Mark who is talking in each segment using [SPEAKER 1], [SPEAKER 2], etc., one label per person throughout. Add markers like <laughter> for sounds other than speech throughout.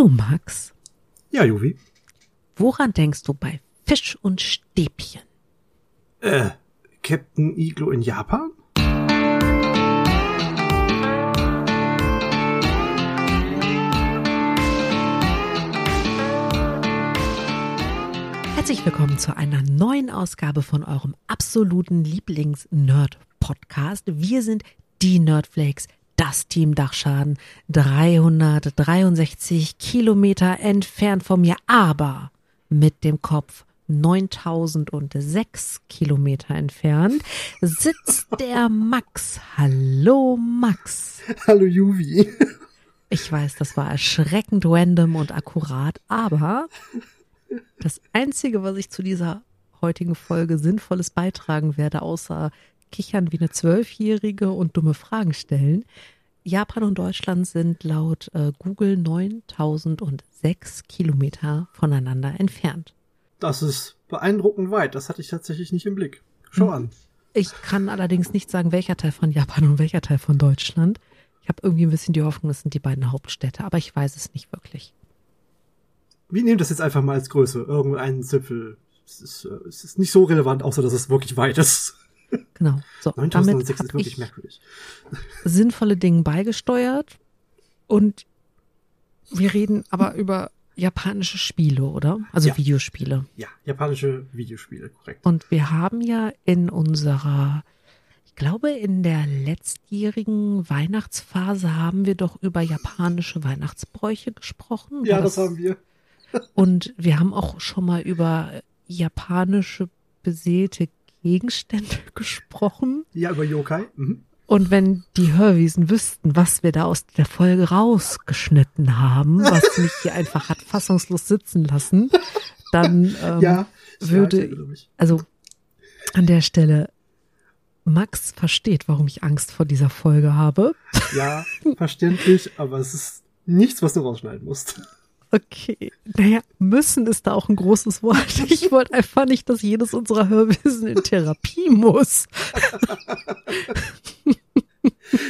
[SPEAKER 1] Du, Max,
[SPEAKER 2] Ja, Juvi.
[SPEAKER 1] woran denkst du bei Fisch und Stäbchen?
[SPEAKER 2] Äh, Captain Iglo in Japan?
[SPEAKER 1] Herzlich willkommen zu einer neuen Ausgabe von eurem absoluten Lieblings-Nerd-Podcast. Wir sind die Nerdflakes, das Team Dachschaden, 363 Kilometer entfernt von mir, aber mit dem Kopf 9006 Kilometer entfernt sitzt <laughs> der Max. Hallo Max.
[SPEAKER 2] Hallo, Juvi.
[SPEAKER 1] Ich weiß, das war erschreckend random und akkurat, aber das Einzige, was ich zu dieser heutigen Folge Sinnvolles beitragen werde, außer kichern wie eine Zwölfjährige und dumme Fragen stellen, Japan und Deutschland sind laut äh, Google 9006 Kilometer voneinander entfernt.
[SPEAKER 2] Das ist beeindruckend weit. Das hatte ich tatsächlich nicht im Blick. Schau
[SPEAKER 1] Mhm.
[SPEAKER 2] an.
[SPEAKER 1] Ich kann allerdings nicht sagen, welcher Teil von Japan und welcher Teil von Deutschland. Ich habe irgendwie ein bisschen die Hoffnung, es sind die beiden Hauptstädte, aber ich weiß es nicht wirklich.
[SPEAKER 2] Wir nehmen das jetzt einfach mal als Größe. Irgendeinen Zipfel. Es ist, äh, es ist nicht so relevant, außer dass es wirklich weit ist.
[SPEAKER 1] Genau. So, damit
[SPEAKER 2] 9006 ist wirklich
[SPEAKER 1] ich
[SPEAKER 2] merkwürdig.
[SPEAKER 1] sinnvolle Dinge beigesteuert und wir reden aber über japanische Spiele, oder? Also
[SPEAKER 2] Ja.
[SPEAKER 1] Videospiele.
[SPEAKER 2] Ja, japanische Videospiele, korrekt.
[SPEAKER 1] Und wir haben ja in unserer, ich glaube, in der letztjährigen Weihnachtsphase haben wir doch über japanische Weihnachtsbräuche gesprochen.
[SPEAKER 2] Ja,
[SPEAKER 1] War
[SPEAKER 2] das haben wir.
[SPEAKER 1] Und wir haben auch schon mal über japanische beseelte Gegenstände <laughs> gesprochen.
[SPEAKER 2] Ja, über Yokai. Mhm.
[SPEAKER 1] Und wenn die Hörwiesen wüssten, was wir da aus der Folge rausgeschnitten haben, was mich hier einfach hat fassungslos sitzen lassen, dann <laughs> ähm,
[SPEAKER 2] Ja.
[SPEAKER 1] würde,
[SPEAKER 2] mich.
[SPEAKER 1] also an der Stelle, Max versteht, warum ich Angst vor dieser Folge habe.
[SPEAKER 2] Ja, verständlich, aber es ist nichts, was du rausschneiden musst.
[SPEAKER 1] Okay, naja, müssen ist da auch ein großes Wort. <laughs> Ich wollte einfach nicht, dass jedes unserer Hörwiesen in Therapie muss. <laughs>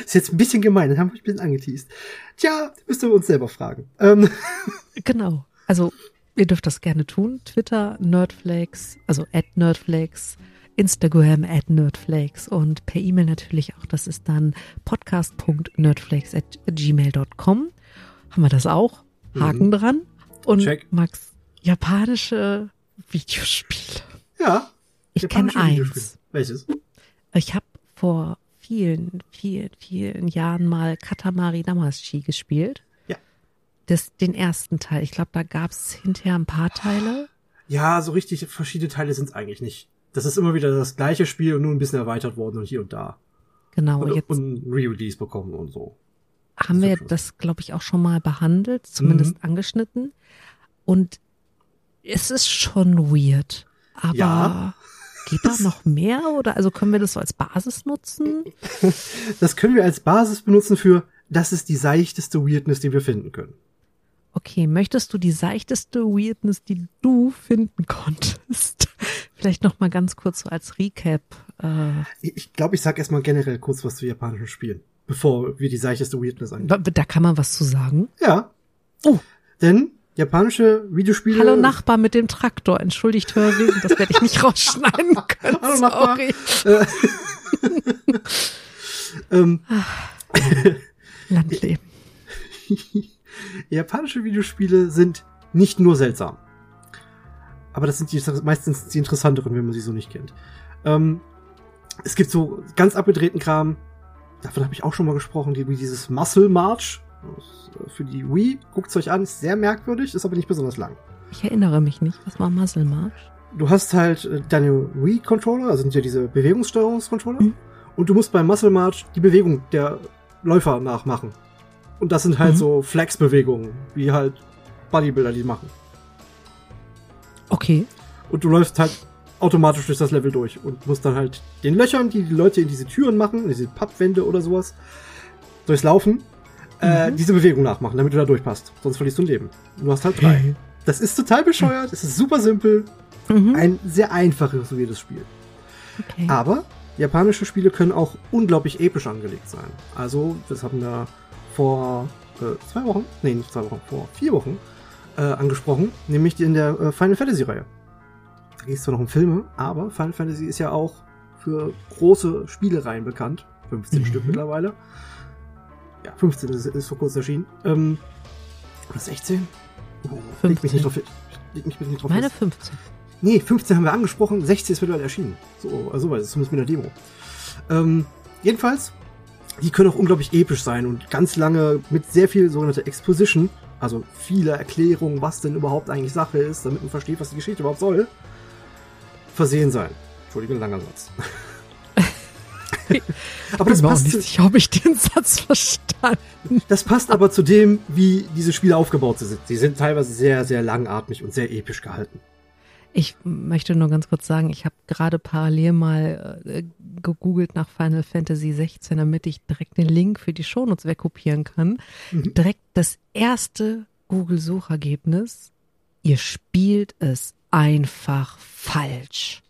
[SPEAKER 2] Ist jetzt ein bisschen gemein, dann haben wir ein bisschen angeteased. Tja, müsst ihr uns selber fragen. Ähm, <laughs>
[SPEAKER 1] Genau. Also, ihr dürft das gerne tun. Twitter, Nerdflakes, also at Nerdflakes, Instagram at Nerdflakes und per E-Mail natürlich auch. Das ist dann podcast.nerdflakes at gmail.com. Haben wir das auch? Haken dran. Und
[SPEAKER 2] Check.
[SPEAKER 1] Max, japanische Videospiele.
[SPEAKER 2] ja.
[SPEAKER 1] Ich kenne eins.
[SPEAKER 2] Welches?
[SPEAKER 1] Ich habe vor vielen, vielen, vielen Jahren mal Katamari Damacy gespielt.
[SPEAKER 2] Ja.
[SPEAKER 1] Das, den ersten Teil. Ich glaube, da gab es hinterher ein paar Teile.
[SPEAKER 2] Ja, so richtig verschiedene Teile sind es eigentlich nicht. Das ist immer wieder das gleiche Spiel und nur ein bisschen erweitert worden und hier und da.
[SPEAKER 1] Genau,
[SPEAKER 2] Und,
[SPEAKER 1] jetzt
[SPEAKER 2] und ein Re-Release bekommen und so.
[SPEAKER 1] Haben wir das, glaube ich, auch schon mal behandelt, zumindest
[SPEAKER 2] Mhm.
[SPEAKER 1] angeschnitten. Und es ist schon weird. Aber
[SPEAKER 2] Ja.
[SPEAKER 1] geht da noch mehr? Oder also können wir das so als Basis nutzen? <laughs>
[SPEAKER 2] Das können wir als Basis benutzen für, das ist die seichteste Weirdness, die wir finden können.
[SPEAKER 1] Okay, möchtest du die seichteste Weirdness, die du finden konntest, <laughs> vielleicht noch mal ganz kurz so als Recap? Äh,
[SPEAKER 2] Ich glaube, ich sag erstmal generell kurz was zu japanischen Spielen, bevor wir die seichteste Weirdness angehen.
[SPEAKER 1] da, da kann man was zu sagen.
[SPEAKER 2] Ja.
[SPEAKER 1] Oh.
[SPEAKER 2] Denn japanische Videospiele.
[SPEAKER 1] Hallo Nachbar mit dem Traktor, entschuldigt Hörwesen, das werde ich nicht <laughs> rausschneiden können.
[SPEAKER 2] Hallo Nachbar.
[SPEAKER 1] Sorry. <laughs>
[SPEAKER 2] Ähm,
[SPEAKER 1] Landleben. <laughs>
[SPEAKER 2] japanische Videospiele sind nicht nur seltsam. Aber das sind die, meistens die interessanteren, wenn man sie so nicht kennt. Ähm, es gibt so ganz abgedrehten Kram, davon habe ich auch schon mal gesprochen, die, wie dieses Muscle March äh, für die Wii. Guckt's euch an, ist sehr merkwürdig, ist aber nicht besonders lang.
[SPEAKER 1] Ich erinnere mich nicht. Was war Muscle March?
[SPEAKER 2] Du hast halt äh, deine Wii-Controller, also sind ja diese Bewegungssteuerungscontroller,
[SPEAKER 1] Mhm.
[SPEAKER 2] und du musst beim Muscle March die Bewegung der Läufer nachmachen. Und das sind halt
[SPEAKER 1] Mhm.
[SPEAKER 2] so Flex-Bewegungen, wie halt Bodybuilder die machen.
[SPEAKER 1] Okay.
[SPEAKER 2] Und du läufst halt automatisch durch das Level durch und musst dann halt den Löchern, die die Leute in diese Türen machen, in diese Pappwände oder sowas, durchs Laufen, äh,
[SPEAKER 1] Mhm.
[SPEAKER 2] diese Bewegung nachmachen, damit du da durchpasst. Sonst verlierst du ein Leben. Und du hast halt drei. Das ist total bescheuert, es ist super simpel,
[SPEAKER 1] Mhm.
[SPEAKER 2] ein sehr einfaches, weirdes Spiel.
[SPEAKER 1] Okay.
[SPEAKER 2] Aber japanische Spiele können auch unglaublich episch angelegt sein. Also, das haben wir vor äh, zwei Wochen, nee, nicht zwei Wochen, vor vier Wochen äh, angesprochen, nämlich in der äh, Final Fantasy Reihe. Da geht es zwar noch um Filme, aber Final Fantasy ist ja auch für große Spielereien bekannt. 15
[SPEAKER 1] Mhm.
[SPEAKER 2] Stück mittlerweile. Ja, 15 ist, ist vor kurzem erschienen. Ähm, oder 16? Oh, leg mich
[SPEAKER 1] 15.
[SPEAKER 2] nicht drauf, leg mich bitte nicht drauf
[SPEAKER 1] Meine
[SPEAKER 2] fest.
[SPEAKER 1] 15.
[SPEAKER 2] Nee, 15 haben wir angesprochen, 16 ist mittlerweile erschienen. So, also weit, zumindest mit der Demo. Ähm, jedenfalls, die können auch unglaublich episch sein und ganz lange mit sehr viel sogenannte Exposition, also viele Erklärungen, was denn überhaupt eigentlich Sache ist, damit man versteht, was die Geschichte überhaupt soll, versehen sein. Entschuldigung, langer Satz. <laughs> aber das
[SPEAKER 1] auch
[SPEAKER 2] passt,
[SPEAKER 1] nicht sicher, ob ich den Satz verstanden
[SPEAKER 2] das passt aber zu dem, wie diese Spiele aufgebaut sind. Sie sind teilweise sehr, sehr langatmig und sehr episch gehalten.
[SPEAKER 1] Ich möchte nur ganz kurz sagen, ich habe gerade parallel mal äh, gegoogelt nach Final Fantasy 16, damit ich direkt den Link für die Shownotes wegkopieren kann.
[SPEAKER 2] Mhm.
[SPEAKER 1] Direkt das erste Google-Suchergebnis. Ihr spielt es einfach falsch.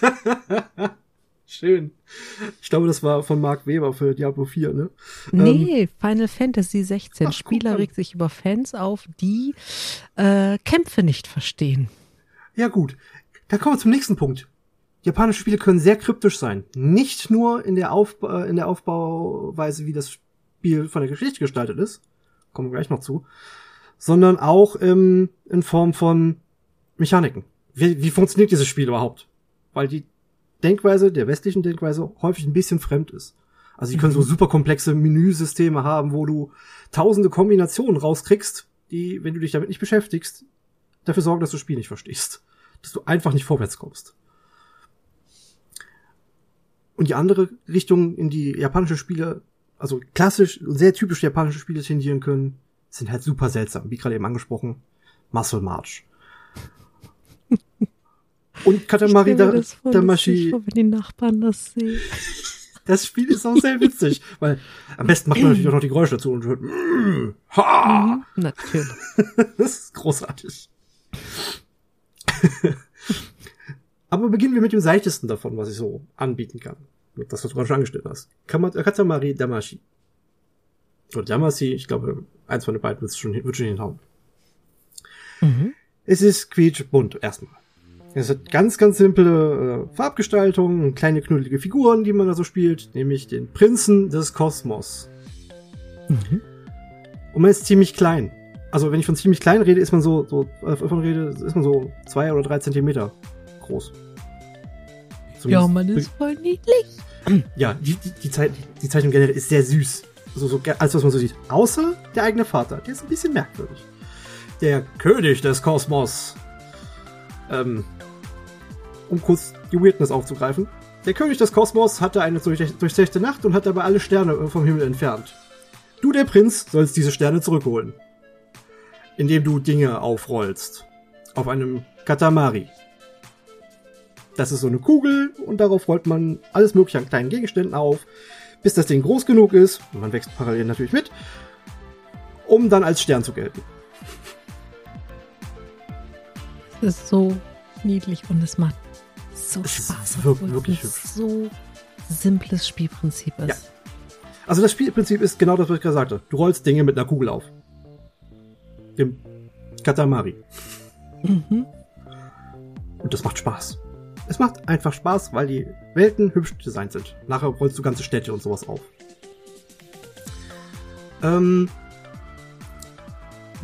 [SPEAKER 1] <laughs>
[SPEAKER 2] Schön. Ich glaube, das war von Mark Weber für Diablo 4, ne?
[SPEAKER 1] Nee, Final Fantasy 16.
[SPEAKER 2] Ach,
[SPEAKER 1] Spieler regt sich über Fans auf, die äh, Kämpfe nicht verstehen.
[SPEAKER 2] Ja, gut. Da kommen wir zum nächsten Punkt. Japanische Spiele können sehr kryptisch sein. Nicht nur in der, Aufba in der Aufbauweise, wie das Spiel von der Geschichte gestaltet ist, kommen wir gleich noch zu, sondern auch ähm, in Form von Mechaniken. Wie, wie funktioniert dieses Spiel überhaupt? Weil die Denkweise, der westlichen Denkweise, häufig ein bisschen fremd ist. Also die können so super komplexe Menüsysteme haben, wo du tausende Kombinationen rauskriegst, die, wenn du dich damit nicht beschäftigst, dafür sorgen, dass du das Spiel nicht verstehst. Dass du einfach nicht vorwärts kommst. Und die andere Richtung, in die japanische Spiele, also klassisch und sehr typisch japanische Spiele tendieren können, sind halt super seltsam. Wie gerade eben angesprochen, Muscle March. Und Katamari da, Damashi,
[SPEAKER 1] vor, wenn die Nachbarn das sehen.
[SPEAKER 2] das Spiel ist auch sehr witzig, weil am besten macht man natürlich auch noch die Geräusche dazu und hört, mm, ha,
[SPEAKER 1] Mhm, natürlich. <laughs>
[SPEAKER 2] Das ist großartig. <laughs> Aber beginnen wir mit dem seichtesten davon, was ich so anbieten kann. Das, was du gerade schon angestellt hast. Katamari Damashi. Oder Damashi, ich glaube, eins von den beiden wird schon, wird schon hinhauen.
[SPEAKER 1] Mhm.
[SPEAKER 2] Es ist quietschbunt, erstmal. Es hat ganz, ganz simple äh, Farbgestaltung, kleine knuddelige Figuren, die man da so spielt, nämlich den Prinzen des Kosmos.
[SPEAKER 1] Mhm. Und
[SPEAKER 2] man ist ziemlich klein. Also wenn ich von ziemlich klein rede, ist man so, so äh, von rede, ist man so zwei oder drei Zentimeter groß.
[SPEAKER 1] Ja,
[SPEAKER 2] Zumindest-
[SPEAKER 1] man ist voll niedlich.
[SPEAKER 2] Ja, die, die, die, Zeit, die Zeichnung generell ist sehr süß. So, so, alles, was man so sieht. Außer der eigene Vater. Der ist ein bisschen merkwürdig. Der König des Kosmos. Ähm, um kurz die Weirdness aufzugreifen. Der König des Kosmos hatte eine durch- durchzechte Nacht und hat dabei alle Sterne äh, vom Himmel entfernt. Du, der Prinz, sollst diese Sterne zurückholen. Indem du Dinge aufrollst. Auf einem Katamari. Das ist so eine Kugel und darauf rollt man alles mögliche an kleinen Gegenständen auf, bis das Ding groß genug ist, und man wächst parallel natürlich mit, um dann als Stern zu gelten.
[SPEAKER 1] Ist so niedlich und es macht so
[SPEAKER 2] Es ist
[SPEAKER 1] Spaß.
[SPEAKER 2] wirk-
[SPEAKER 1] obwohl es
[SPEAKER 2] wirklich
[SPEAKER 1] ein
[SPEAKER 2] hübsch.
[SPEAKER 1] so simples Spielprinzip ist.
[SPEAKER 2] Ja. Also das Spielprinzip ist genau das, was ich gerade sagte. Du rollst Dinge mit einer Kugel auf. Dem Katamari.
[SPEAKER 1] Mhm.
[SPEAKER 2] Und das macht Spaß. Es macht einfach Spaß, weil die Welten hübsch designt sind. Nachher rollst du ganze Städte und sowas auf. Ähm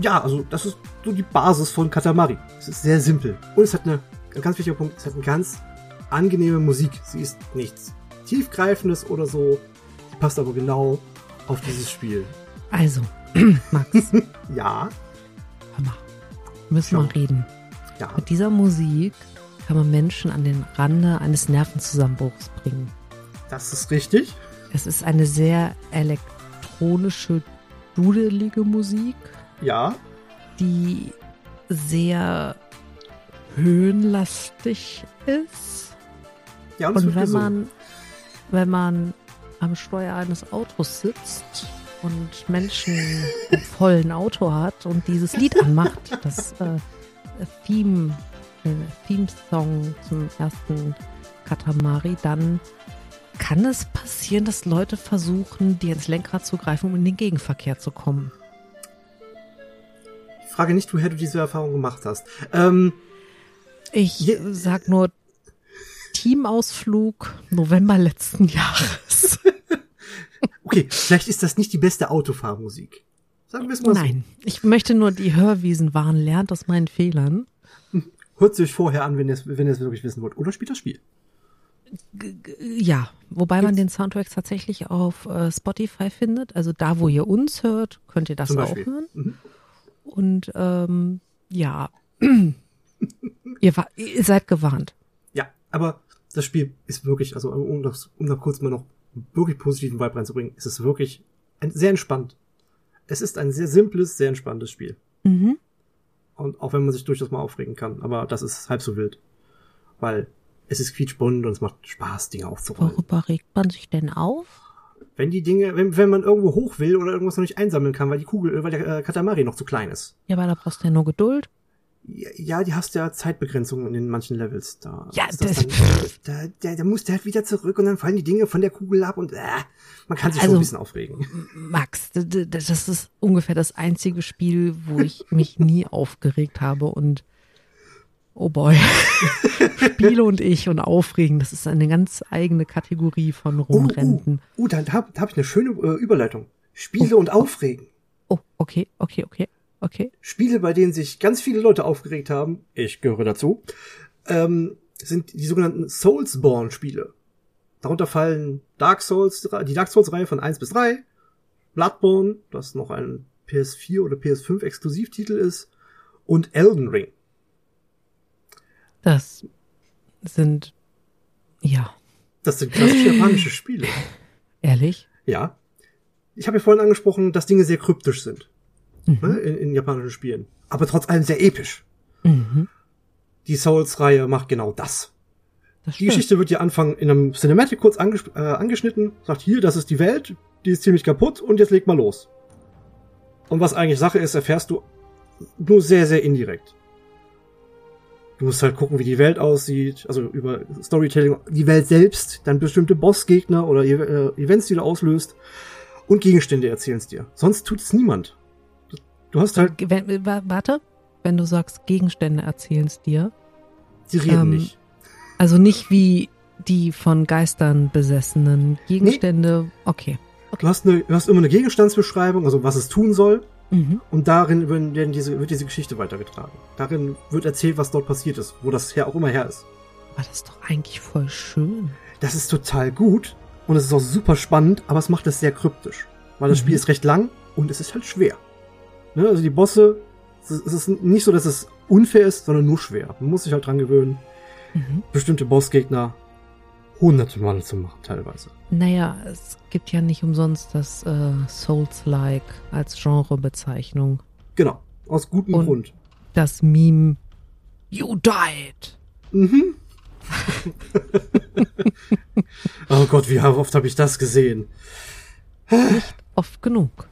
[SPEAKER 2] ja, also das ist so die Basis von Katamari. Es ist sehr simpel. Und es hat eine, ein ganz wichtiger Punkt, es hat eine ganz angenehme Musik. Sie ist nichts tiefgreifendes oder so. Sie passt aber genau auf dieses Spiel.
[SPEAKER 1] Also, <clears throat> Max,
[SPEAKER 2] Ja,
[SPEAKER 1] hör mal. Müssen wir reden.
[SPEAKER 2] ja.
[SPEAKER 1] Mit dieser Musik kann man Menschen an den Rande eines Nervenzusammenbruchs bringen.
[SPEAKER 2] Das ist richtig.
[SPEAKER 1] Es ist eine sehr elektronische, dudelige Musik,
[SPEAKER 2] Ja.
[SPEAKER 1] Die sehr höhenlastig ist.
[SPEAKER 2] Ja, und,
[SPEAKER 1] Und wenn
[SPEAKER 2] gesungen.
[SPEAKER 1] man, wenn man am Steuer eines Autos sitzt und Menschen im <laughs> vollen Auto hat und dieses Lied anmacht, das äh, Theme, äh, Theme-Song zum ersten Katamari, dann kann es passieren, dass Leute versuchen, dir ins Lenkrad zu greifen, um in den Gegenverkehr zu kommen.
[SPEAKER 2] Frage nicht, woher du diese Erfahrung gemacht hast. Ähm,
[SPEAKER 1] Ich
[SPEAKER 2] Je-
[SPEAKER 1] sag nur Teamausflug November letzten <laughs> Jahres.
[SPEAKER 2] okay, vielleicht ist das nicht die beste Autofahrmusik. Sagen wir es mal
[SPEAKER 1] Nein, ich möchte nur die Hörwiesen waren, lernt aus meinen Fehlern.
[SPEAKER 2] so. Hört sie euch vorher an, wenn ihr es wenn wirklich wissen wollt. Oder spielt das Spiel.
[SPEAKER 1] Ja, wobei man den Soundtrack tatsächlich auf äh, Spotify findet. Also da, wo ihr uns hört, könnt ihr das auch hören.
[SPEAKER 2] Mhm.
[SPEAKER 1] Und ähm, ja, <clears throat> ihr, war, ihr seid gewarnt.
[SPEAKER 2] Ja, aber das Spiel ist wirklich, also um das, um da kurz mal noch wirklich positiven Vibe reinzubringen, ist es wirklich ein, sehr entspannt. Es ist ein sehr simples, sehr entspanntes Spiel.
[SPEAKER 1] Mhm.
[SPEAKER 2] Und auch wenn man sich durchaus mal aufregen kann, aber das ist halb so wild. Weil es ist quietschbunt und es macht Spaß, Dinge aufzurollen.
[SPEAKER 1] Worüber regt man sich denn auf?
[SPEAKER 2] Wenn die Dinge, wenn, wenn man irgendwo hoch will oder irgendwas noch nicht einsammeln kann, weil die Kugel, weil der äh, Katamari noch zu klein ist.
[SPEAKER 1] Ja, aber da brauchst du ja nur Geduld.
[SPEAKER 2] Ja, die hast ja Zeitbegrenzungen in manchen Levels. Da
[SPEAKER 1] Ja,
[SPEAKER 2] das
[SPEAKER 1] das-
[SPEAKER 2] dann, da, da, da muss der halt wieder zurück und dann fallen die Dinge von der Kugel ab und äh, man kann sich schon
[SPEAKER 1] Also-
[SPEAKER 2] ein bisschen aufregen.
[SPEAKER 1] Max, das ist ungefähr das einzige Spiel, wo ich mich nie aufgeregt habe und oh boy, <laughs> Spiele und ich und Aufregen, das ist eine ganz eigene Kategorie von Rumrenten.
[SPEAKER 2] Uh, uh, uh, da, da habe hab ich eine schöne äh, Überleitung. Spiele und Aufregen.
[SPEAKER 1] Oh, okay, okay, okay, okay.
[SPEAKER 2] Spiele, bei denen sich ganz viele Leute aufgeregt haben, ich gehöre dazu, ähm, sind die sogenannten Soulsborne-Spiele. Darunter fallen Dark Souls, die Dark Souls-Reihe von 1 bis 3, Bloodborne, das noch ein PS4 oder PS5 Exklusivtitel ist, und Elden Ring.
[SPEAKER 1] Das sind, ja,
[SPEAKER 2] Das sind klassische japanische Spiele.
[SPEAKER 1] ehrlich.
[SPEAKER 2] Ja. Ich habe ja vorhin angesprochen, dass Dinge sehr kryptisch sind
[SPEAKER 1] Mhm.
[SPEAKER 2] ne, in, in japanischen Spielen. Aber trotz allem sehr episch.
[SPEAKER 1] Mhm.
[SPEAKER 2] Die Souls-Reihe macht genau das.
[SPEAKER 1] Das
[SPEAKER 2] Die. Geschichte wird ja Anfang in einem Cinematic kurz anges äh, angeschnitten, sagt hier, das ist die Welt, die ist ziemlich kaputt und jetzt leg mal los. Und was eigentlich Sache ist, erfährst du nur sehr, sehr indirekt. Du musst halt gucken, wie die Welt aussieht, also über Storytelling, die Welt selbst, dann bestimmte Bossgegner oder äh, Events, die du auslöst und Gegenstände erzählen es dir. Sonst tut es niemand. Du hast halt,
[SPEAKER 1] Wenn, wa- warte, wenn du sagst, Gegenstände erzählen es dir.
[SPEAKER 2] die reden
[SPEAKER 1] ähm,
[SPEAKER 2] nicht.
[SPEAKER 1] Also nicht wie die von Geistern besessenen Gegenstände. Okay.
[SPEAKER 2] Du hast, eine, du hast immer eine Gegenstandsbeschreibung, also was es tun soll,
[SPEAKER 1] Mhm.
[SPEAKER 2] Und darin werden diese, wird diese Geschichte weitergetragen. Darin wird erzählt, was dort passiert ist, wo das her auch immer her ist.
[SPEAKER 1] Aber das ist doch eigentlich voll schön.
[SPEAKER 2] Das ist total gut und es ist auch super spannend, aber es macht es sehr kryptisch. Weil das
[SPEAKER 1] Mhm.
[SPEAKER 2] Spiel ist recht lang und es ist halt schwer. Ne? Also die Bosse, es ist- es ist nicht so, dass es unfair ist, sondern nur schwer. Man muss sich halt dran gewöhnen,
[SPEAKER 1] Mhm.
[SPEAKER 2] bestimmte Bossgegner hunderte Mal zu machen teilweise.
[SPEAKER 1] Naja, es gibt ja nicht umsonst das äh, Souls-like als Genrebezeichnung.
[SPEAKER 2] Genau, aus gutem
[SPEAKER 1] Und-
[SPEAKER 2] Grund.
[SPEAKER 1] Das Meme You died.
[SPEAKER 2] Mhm. <laughs> oh Gott, wie oft habe ich das gesehen?
[SPEAKER 1] Oft genug.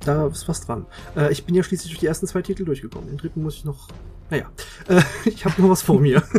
[SPEAKER 2] Da ist was dran. Äh, ich bin ja schließlich durch die ersten zwei Titel durchgekommen. Den dritten muss ich noch. Naja, äh, <laughs> ich habe noch was vor mir. <laughs>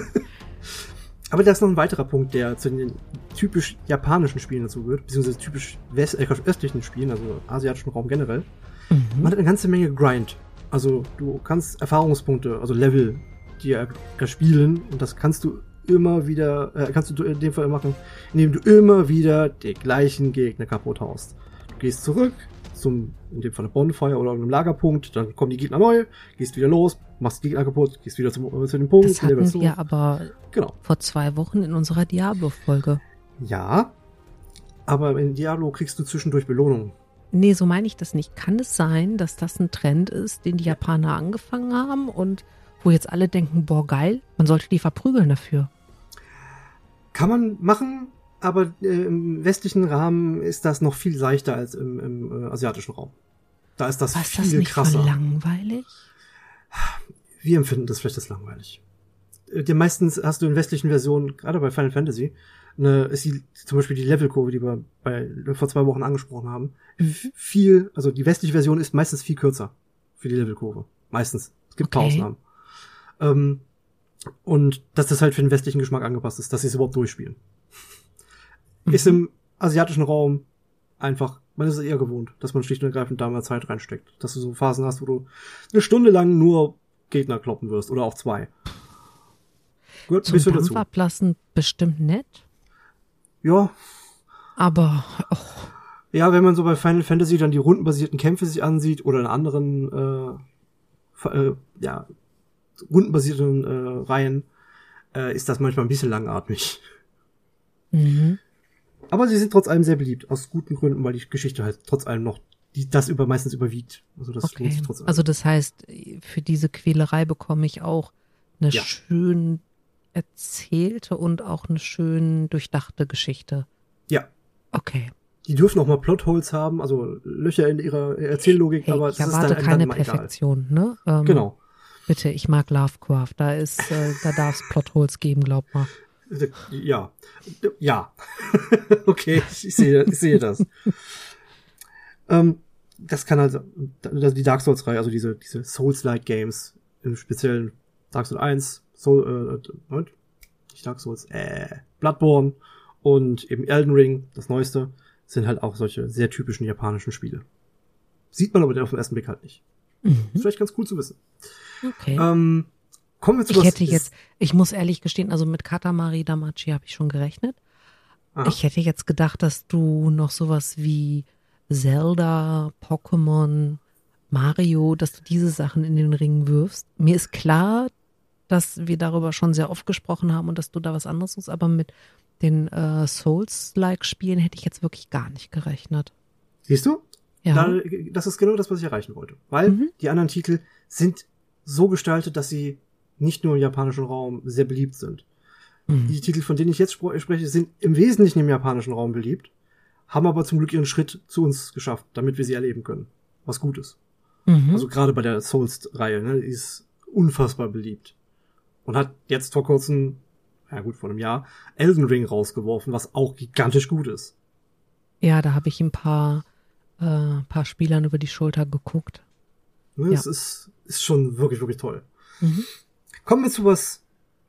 [SPEAKER 2] Aber da ist noch ein weiterer Punkt, der zu den typisch japanischen Spielen dazu gehört, beziehungsweise typisch west äh, östlichen Spielen, also asiatischen Raum generell.
[SPEAKER 1] Mhm.
[SPEAKER 2] Man hat eine ganze Menge Grind. Also du kannst Erfahrungspunkte, also Level, dir er- erspielen und das kannst du immer wieder, äh, kannst du in dem Fall machen, indem du immer wieder den gleichen Gegner kaputt haust. Du gehst zurück zum, in dem Fall eine Bonfire oder einem Lagerpunkt, dann kommen die Gegner neu, gehst wieder los, machst kaputt, gehst wieder zum, äh, zu dem Punkt,
[SPEAKER 1] Das hatten wir aber
[SPEAKER 2] Genau.
[SPEAKER 1] vor zwei Wochen in unserer Diablo-Folge.
[SPEAKER 2] Ja, aber in Diablo kriegst du zwischendurch Belohnungen.
[SPEAKER 1] Nee, so meine ich das nicht. Kann es sein, dass das ein Trend ist, den die Japaner angefangen haben und wo jetzt alle denken, boah, geil, man sollte die verprügeln dafür?
[SPEAKER 2] Kann man machen, aber äh, im westlichen Rahmen ist das noch viel seichter als im, im äh, asiatischen Raum. Da ist das
[SPEAKER 1] War das
[SPEAKER 2] viel
[SPEAKER 1] nicht
[SPEAKER 2] krasser.
[SPEAKER 1] voll langweilig?
[SPEAKER 2] Wir empfinden das vielleicht als langweilig. Äh, dir meistens hast du in westlichen Versionen, gerade bei Final Fantasy, eine, ist die, zum Beispiel die Levelkurve, die wir bei, vor zwei Wochen angesprochen haben, f- viel, also die westliche Version ist meistens viel kürzer für die Levelkurve. Meistens. Es gibt paar
[SPEAKER 1] Okay.
[SPEAKER 2] Ausnahmen. Ähm, und dass das halt für den westlichen Geschmack angepasst ist, dass sie es überhaupt durchspielen.
[SPEAKER 1] Mhm.
[SPEAKER 2] Ist im asiatischen Raum einfach Man ist es eher gewohnt, dass man schlicht und ergreifend da mal Zeit reinsteckt. Dass du so Phasen hast, wo du eine Stunde lang nur Gegner kloppen wirst oder auch zwei.
[SPEAKER 1] Gehört ein bisschen dazu. ablassen bestimmt nett.
[SPEAKER 2] Ja.
[SPEAKER 1] Aber. Oh.
[SPEAKER 2] Ja, wenn man so bei Final Fantasy dann die rundenbasierten Kämpfe sich ansieht oder in anderen äh, äh, ja, rundenbasierten äh, Reihen, äh, ist das manchmal ein bisschen langatmig. Mhm. Aber sie sind trotz allem sehr beliebt, aus guten Gründen, weil die Geschichte halt trotz allem noch die, das über meistens überwiegt. Also das
[SPEAKER 1] okay. sich trotz allem. Also das heißt, für diese Quälerei bekomme ich auch eine ja. schön erzählte und auch eine schön durchdachte Geschichte.
[SPEAKER 2] Ja.
[SPEAKER 1] Okay.
[SPEAKER 2] Die dürfen auch mal Plotholes haben, also Löcher in ihrer Erzähllogik,
[SPEAKER 1] hey,
[SPEAKER 2] aber
[SPEAKER 1] ich erwarte dann, keine dann Perfektion, egal. ne?
[SPEAKER 2] Ähm, genau.
[SPEAKER 1] Bitte, ich mag Lovecraft. Da ist, äh, da darf es Plotholes geben, glaub mal.
[SPEAKER 2] Ja. Ja. <laughs> okay, ich sehe, ich sehe das. ähm, das kann also, die Dark Souls-Reihe, also diese, diese Souls-like Games, im speziellen Dark Souls 1, Soul, äh, nicht Dark Souls, äh, Bloodborne und eben Elden Ring, das neueste, sind halt auch solche sehr typischen japanischen Spiele. Sieht man aber auf den ersten Blick halt nicht. Mhm. Ist vielleicht ganz cool zu wissen.
[SPEAKER 1] Okay.
[SPEAKER 2] Ähm, kommen wir zu
[SPEAKER 1] Ich hätte jetzt, ich muss ehrlich gestehen, also mit Katamari Damachi habe ich schon gerechnet. Aha. Ich hätte jetzt gedacht, dass du noch sowas wie Zelda, Pokémon, Mario, dass du diese Sachen in den Ring wirfst. Mir ist klar, dass wir darüber schon sehr oft gesprochen haben und dass du da was anderes suchst, aber mit den äh, Souls-like-Spielen hätte ich jetzt wirklich gar nicht gerechnet.
[SPEAKER 2] Siehst du?
[SPEAKER 1] Ja.
[SPEAKER 2] Da, das ist genau das, was ich erreichen wollte. Weil mhm. die anderen Titel sind so gestaltet, dass sie nicht nur im japanischen Raum sehr beliebt sind. Mhm. Die Titel, von denen ich jetzt spreche, sind im Wesentlichen im japanischen Raum beliebt, haben aber zum Glück ihren Schritt zu uns geschafft, damit wir sie erleben können. Was gut ist. Mhm. Also gerade bei der Souls-Reihe, ne, die ist unfassbar beliebt. Und hat jetzt vor kurzem, ja gut, vor einem Jahr, Elden Ring rausgeworfen, was auch gigantisch gut ist.
[SPEAKER 1] Ja, da habe ich ein paar äh, paar Spielern über die Schulter geguckt.
[SPEAKER 2] Ne, ja. Es ist, ist schon wirklich, wirklich toll. Mhm. Kommen wir zu was,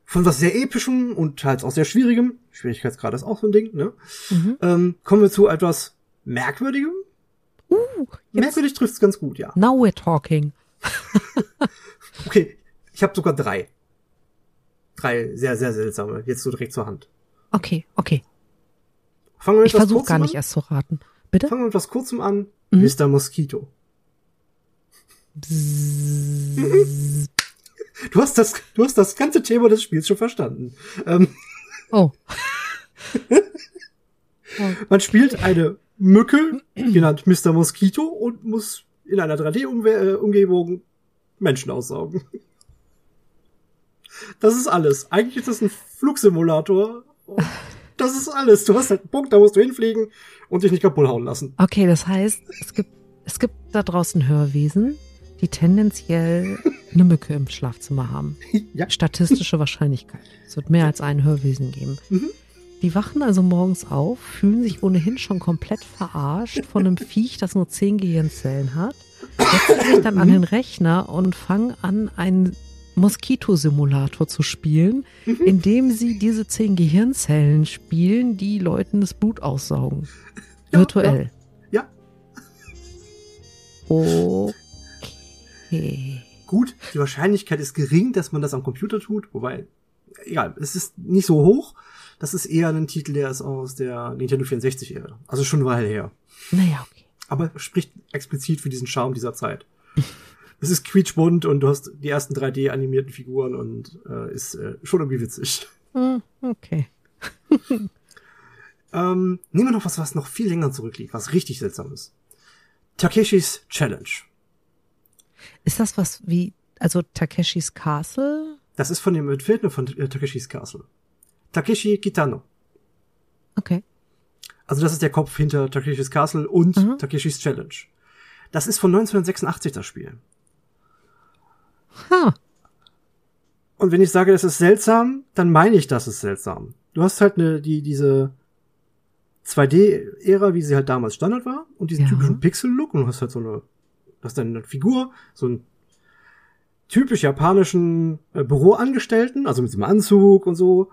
[SPEAKER 2] von was sehr epischem und halt auch sehr schwierigem. Schwierigkeitsgrad ist auch so ein Ding, ne? Mhm. Ähm, kommen wir zu etwas merkwürdigem.
[SPEAKER 1] Uh,
[SPEAKER 2] Merkwürdig trifft es ganz gut, ja.
[SPEAKER 1] Now we're talking. <laughs>
[SPEAKER 2] okay, ich habe sogar drei. Drei sehr, sehr seltsame, jetzt so direkt zur Hand.
[SPEAKER 1] Okay, okay.
[SPEAKER 2] Fangen wir mit
[SPEAKER 1] ich versuche gar nicht erst zu raten. Bitte?
[SPEAKER 2] Fangen wir mit was Kurzem an. Mhm. Mr. Mosquito. Du hast das, du hast das ganze Thema des Spiels schon verstanden. Ähm,
[SPEAKER 1] oh. <laughs>
[SPEAKER 2] Man spielt eine Mücke, genannt Mr. Mosquito, und muss in einer 3D-Umgebung Menschen aussaugen. Das ist alles. Eigentlich ist das ein Flugsimulator. Das ist alles. Du hast halt einen Punkt, da musst du hinfliegen und dich nicht kaputt hauen lassen.
[SPEAKER 1] Okay, das heißt, es gibt, es gibt da draußen Hörwesen, die tendenziell eine Mücke im Schlafzimmer haben. <laughs>
[SPEAKER 2] Ja.
[SPEAKER 1] Statistische Wahrscheinlichkeit. Es wird mehr als ein Hörwesen geben. Mhm. Die wachen also morgens auf, fühlen sich ohnehin schon komplett verarscht von einem Viech, das nur zehn Gehirnzellen hat, setzen sich dann an den Rechner und fangen an, einen Moskitosimulator zu spielen, mhm. indem sie diese zehn Gehirnzellen spielen, die Leuten das Blut aussaugen. Ja, Virtuell.
[SPEAKER 2] Ja.
[SPEAKER 1] ja. Okay.
[SPEAKER 2] Gut, die Wahrscheinlichkeit ist gering, dass man das am Computer tut, wobei, egal, es ist nicht so hoch. Das ist eher ein Titel, der ist aus der Nintendo 64-Ära. Also schon eine Weile her.
[SPEAKER 1] Naja, okay.
[SPEAKER 2] Aber spricht explizit für diesen Charme dieser Zeit. <laughs> es ist quietschbunt und du hast die ersten 3D-animierten Figuren und äh, ist äh, schon irgendwie witzig.
[SPEAKER 1] Hm, okay. <laughs>
[SPEAKER 2] ähm, nehmen wir noch was, was noch viel länger zurückliegt, was richtig seltsam ist. Takeshis Challenge.
[SPEAKER 1] Ist das was wie, also Takeshis Castle?
[SPEAKER 2] Das ist von dem Entwicklung von äh, Takeshis Castle. Takeshi Kitano.
[SPEAKER 1] Okay.
[SPEAKER 2] Also das ist der Kopf hinter Takeshis Castle und mhm. Takeshis Challenge. Das ist von 1986 das Spiel.
[SPEAKER 1] Huh.
[SPEAKER 2] Und wenn ich sage, das ist seltsam, dann meine ich, das ist seltsam. Du hast halt eine, die, diese 2D-Ära, wie sie halt damals Standard war, und diesen ja. typischen Pixel-Look, und du hast halt so eine, hast eine Figur, so einen typisch japanischen äh, Büroangestellten, also mit so einem Anzug und so.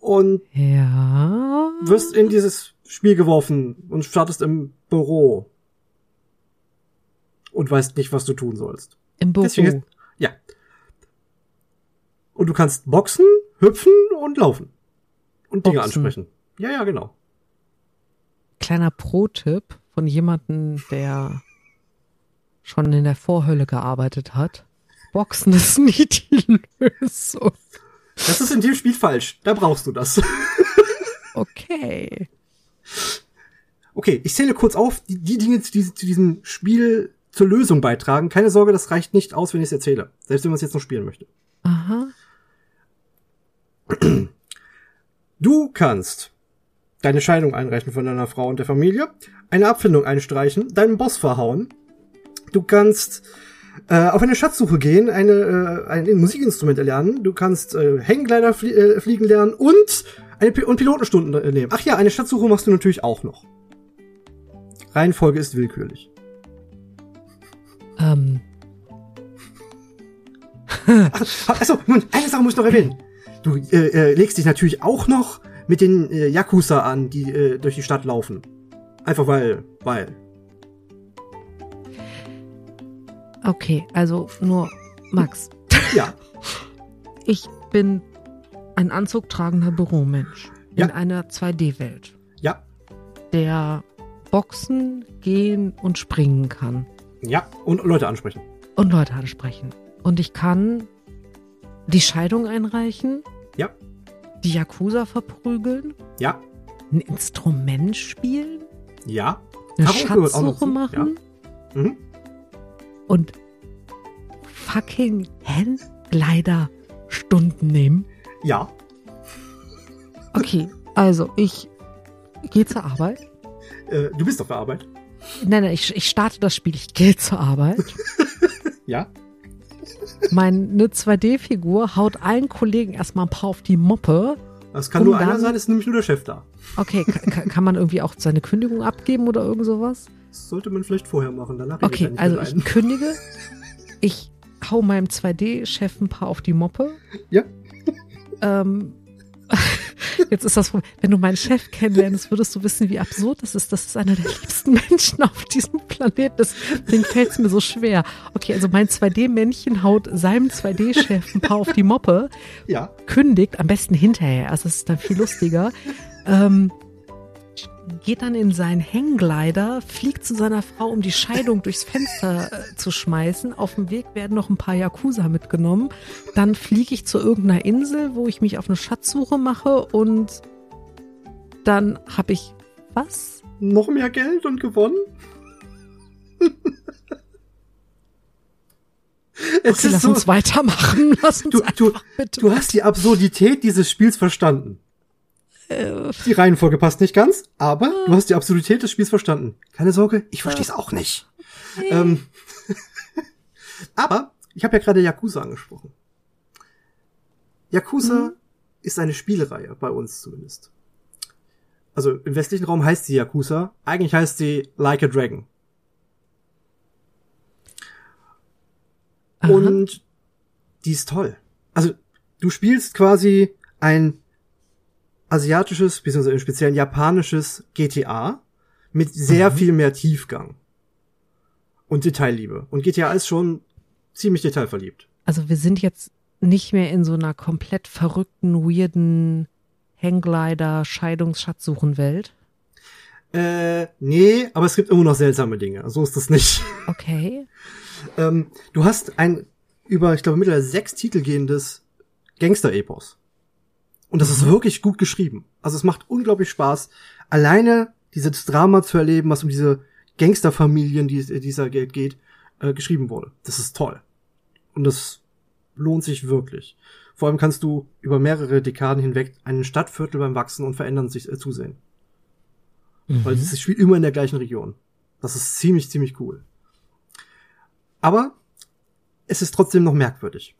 [SPEAKER 2] Und
[SPEAKER 1] ja.
[SPEAKER 2] wirst in dieses Spiel geworfen und startest im Büro und weißt nicht, was du tun sollst.
[SPEAKER 1] Im Büro.
[SPEAKER 2] Deswegen ist, ja. Und du kannst boxen, hüpfen und laufen. Und Dinge
[SPEAKER 1] Boxen.
[SPEAKER 2] ansprechen. Ja, ja, genau.
[SPEAKER 1] Kleiner Pro-Tipp von jemandem, der schon in der Vorhölle gearbeitet hat. Boxen ist <laughs> nie die Lösung.
[SPEAKER 2] Das ist in dem Spiel falsch. Da brauchst du das. <laughs>
[SPEAKER 1] Okay.
[SPEAKER 2] Okay, ich zähle kurz auf, die, die Dinge, die zu diesem Spiel zur Lösung beitragen. Keine Sorge, das reicht nicht aus, wenn ich es erzähle. Selbst wenn man es jetzt noch spielen möchte.
[SPEAKER 1] Aha. <clears throat>
[SPEAKER 2] Du kannst deine Scheidung einreichen von deiner Frau und der Familie, eine Abfindung einstreichen, deinen Boss verhauen. Du kannst äh, auf eine Schatzsuche gehen, eine, äh, ein Musikinstrument erlernen. Du kannst äh, Hängengleiter flie äh, fliegen lernen und eine Pi und Pilotenstunden äh, nehmen. Ach ja, eine Schatzsuche machst du natürlich auch noch. Reihenfolge ist willkürlich.
[SPEAKER 1] Ähm,
[SPEAKER 2] Achso, nun, eine Sache muss ich noch erwähnen. Du äh, äh, legst dich natürlich auch noch mit den äh, Yakuza an, die äh, durch die Stadt laufen. Einfach weil, weil.
[SPEAKER 1] Okay, also nur Max.
[SPEAKER 2] Ja, <laughs>
[SPEAKER 1] Ich bin ein anzugtragender Büromensch in
[SPEAKER 2] Ja.
[SPEAKER 1] einer 2D-Welt,
[SPEAKER 2] ja,
[SPEAKER 1] der boxen, gehen und springen kann
[SPEAKER 2] ja. Und Leute ansprechen.
[SPEAKER 1] und Leute ansprechen. Und ich kann die Scheidung einreichen,
[SPEAKER 2] Ja,
[SPEAKER 1] die Yakuza verprügeln,
[SPEAKER 2] ja,
[SPEAKER 1] ein Instrument spielen,
[SPEAKER 2] ja.
[SPEAKER 1] eine Schatzsuche machen
[SPEAKER 2] Mhm.
[SPEAKER 1] Und fucking Handleider-Stunden nehmen.
[SPEAKER 2] Ja,
[SPEAKER 1] Okay, also ich gehe zur Arbeit.
[SPEAKER 2] äh, du bist auf der Arbeit.
[SPEAKER 1] Nein, nein, ich, ich starte das Spiel, ich gehe zur Arbeit. <laughs>
[SPEAKER 2] Ja,
[SPEAKER 1] Meine 2D-Figur haut allen Kollegen erstmal ein paar auf die Moppe.
[SPEAKER 2] das kann
[SPEAKER 1] Um
[SPEAKER 2] nur einer sein, ist nämlich nur der Chef da.
[SPEAKER 1] Okay, ka- ka- kann man irgendwie auch seine Kündigung abgeben oder irgend sowas?
[SPEAKER 2] Das sollte man vielleicht vorher machen, danach
[SPEAKER 1] Okay,
[SPEAKER 2] er nicht
[SPEAKER 1] also ich <laughs> kündige, ich hau meinem 2D-Chef ein paar auf die Moppe.
[SPEAKER 2] Ja.
[SPEAKER 1] Ähm, <laughs> jetzt ist das Problem, wenn du meinen Chef kennenlernst, würdest du wissen, wie absurd das ist. Das ist einer der liebsten Menschen auf diesem Planeten. Deswegen fällt es mir so schwer. Okay, also mein 2D-Männchen haut seinem 2D-Chef ein paar auf die Moppe,
[SPEAKER 2] Ja,
[SPEAKER 1] kündigt, am besten hinterher, also das ist dann viel lustiger, ähm, geht dann in seinen Hängglider, fliegt zu seiner Frau, um die Scheidung durchs Fenster äh, zu schmeißen. Auf dem Weg werden noch ein paar Yakuza mitgenommen. Dann fliege ich zu irgendeiner Insel, wo ich mich auf eine Schatzsuche mache und dann habe ich was?
[SPEAKER 2] noch mehr Geld und gewonnen. <laughs> es
[SPEAKER 1] Okay, lass
[SPEAKER 2] so,
[SPEAKER 1] uns weitermachen. <laughs> Lass uns
[SPEAKER 2] du, du,
[SPEAKER 1] bitte.
[SPEAKER 2] du hast die Absurdität dieses Spiels verstanden.
[SPEAKER 1] Äh,
[SPEAKER 2] Die Reihenfolge passt nicht ganz, aber du hast die Absurdität des Spiels verstanden. Keine Sorge, ich verstehe es auch nicht. Ähm, <laughs> aber ich habe ja gerade Yakuza angesprochen. Yakuza
[SPEAKER 1] Mhm.
[SPEAKER 2] ist eine Spielereihe, bei uns zumindest. Also im westlichen Raum heißt sie Yakuza, eigentlich heißt sie Like a Dragon.
[SPEAKER 1] aha.
[SPEAKER 2] Und die ist toll. Also du spielst quasi ein asiatisches, beziehungsweise im speziellen japanisches GTA mit sehr
[SPEAKER 1] Mhm.
[SPEAKER 2] viel mehr Tiefgang und Detailliebe. Und GTA ist schon ziemlich detailverliebt.
[SPEAKER 1] Also wir sind jetzt nicht mehr in so einer komplett verrückten, weirden Hangglider, Scheidungs-Schatzsuchen-Welt.
[SPEAKER 2] Äh, nee, aber es gibt immer noch seltsame Dinge. So ist das nicht. <laughs>
[SPEAKER 1] Okay.
[SPEAKER 2] ähm, du hast ein über, ich glaube, mittlerweile sechs Titel gehendes Gangster-Epos. Und das ist wirklich gut geschrieben. Also es macht unglaublich Spaß, alleine dieses Drama zu erleben, was um diese Gangsterfamilien, die die dieser Geld geht, äh, geschrieben wurde. Das ist toll. Und das lohnt sich wirklich. Vor allem kannst du über mehrere Dekaden hinweg einen Stadtviertel beim Wachsen und Verändern sich äh, zusehen. Weil
[SPEAKER 1] Mhm.
[SPEAKER 2] es spielt immer in der gleichen Region. Das ist ziemlich, ziemlich cool. Aber es ist trotzdem noch merkwürdig.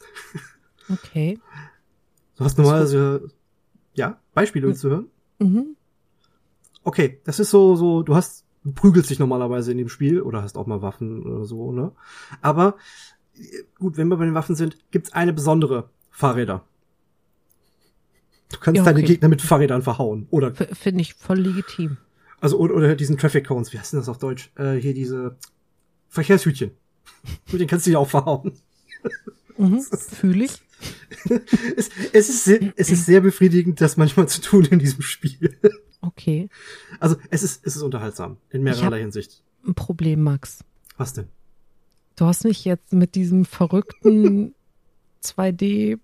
[SPEAKER 1] Okay.
[SPEAKER 2] Du hast normalerweise, ja, Beispiele willst du hören?
[SPEAKER 1] Mhm.
[SPEAKER 2] Okay, das ist so, so, du hast, du prügelst dich normalerweise in dem Spiel oder hast auch mal Waffen oder so, ne? Aber, äh, gut, wenn wir bei den Waffen sind, gibt's eine besondere Fahrräder. Du kannst
[SPEAKER 1] Ja,
[SPEAKER 2] deine
[SPEAKER 1] okay.
[SPEAKER 2] Gegner mit Fahrrädern verhauen. Oder,
[SPEAKER 1] Finde ich voll legitim.
[SPEAKER 2] Also, oder, oder diesen Traffic Cones, wie heißt denn das auf Deutsch? Äh, hier diese Verkehrshütchen. <laughs> Mit denen kannst du dich auch verhauen.
[SPEAKER 1] Mhm, <laughs> Fühle ich.
[SPEAKER 2] Es, es, ist sehr, es ist sehr befriedigend, das manchmal zu tun in diesem Spiel.
[SPEAKER 1] Okay.
[SPEAKER 2] Also, es ist, es ist unterhaltsam. In mehrerlei Hinsicht.
[SPEAKER 1] Ein Problem, Max.
[SPEAKER 2] Was denn?
[SPEAKER 1] Du hast mich jetzt mit diesem verrückten <laughs> 2D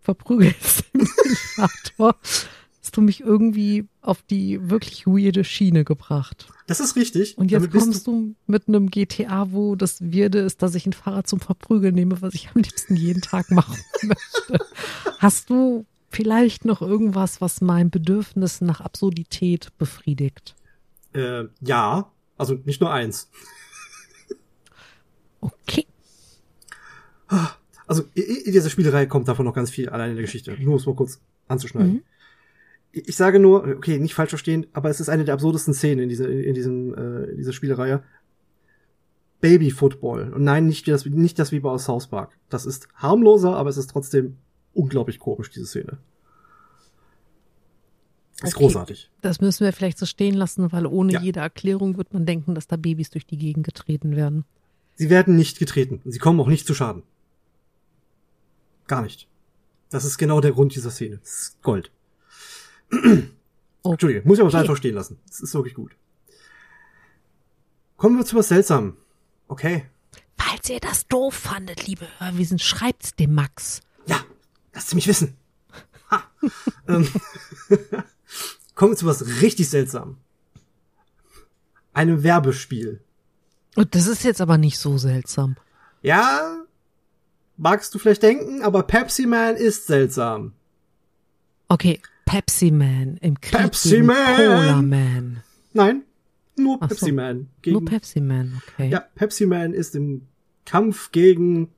[SPEAKER 1] Verprügelsimulator <laughs> hast du mich irgendwie auf die wirklich weirde Schiene gebracht.
[SPEAKER 2] Das ist richtig.
[SPEAKER 1] Und jetzt kommst du, mit einem GTA, wo das Wirde ist, dass ich ein Fahrrad zum Verprügeln nehme, was ich am liebsten jeden Tag machen <laughs> möchte. Hast du vielleicht noch irgendwas, was mein Bedürfnis nach Absurdität befriedigt?
[SPEAKER 2] Äh, ja, also nicht nur eins.
[SPEAKER 1] Okay.
[SPEAKER 2] Also in dieser Spielerei kommt davon noch ganz viel allein in der Geschichte. Nur um es mal kurz anzuschneiden. Mhm. Ich sage nur, okay, nicht falsch verstehen, aber es ist eine der absurdesten Szenen in dieser, in diesem, äh, dieser Spielerei. Baby Football. Und nein, nicht das, nicht das wie bei South Park. Das ist harmloser, aber es ist trotzdem unglaublich komisch, diese Szene. Ist okay. großartig.
[SPEAKER 1] Das müssen wir vielleicht so stehen lassen, weil ohne ja. jede Erklärung wird man denken, dass da Babys durch die Gegend getreten werden.
[SPEAKER 2] Sie werden nicht getreten. Sie kommen auch nicht zu Schaden. Gar nicht. Das ist genau der Grund dieser Szene. Das ist Gold. Okay. Entschuldige, muss ich aber einfach stehen lassen. Das ist wirklich gut. Kommen wir zu was Seltsamem. Okay.
[SPEAKER 1] Falls ihr das doof fandet, liebe Hörwesen, schreibt's dem Max.
[SPEAKER 2] Ja, lasst mich wissen. ähm, <laughs> kommen wir zu was richtig Seltsamem. Einem Werbespiel.
[SPEAKER 1] Und das ist jetzt aber nicht so seltsam.
[SPEAKER 2] Ja, magst du vielleicht denken, aber Pepsi Man ist seltsam.
[SPEAKER 1] Okay, Pepsi Man im Krieg
[SPEAKER 2] Pepsi Man.
[SPEAKER 1] Cola Man.
[SPEAKER 2] Nein, nur Ach Pepsi so. Man.
[SPEAKER 1] Gegen, nur Pepsi Man, okay.
[SPEAKER 2] Ja, Pepsi Man ist im Kampf gegen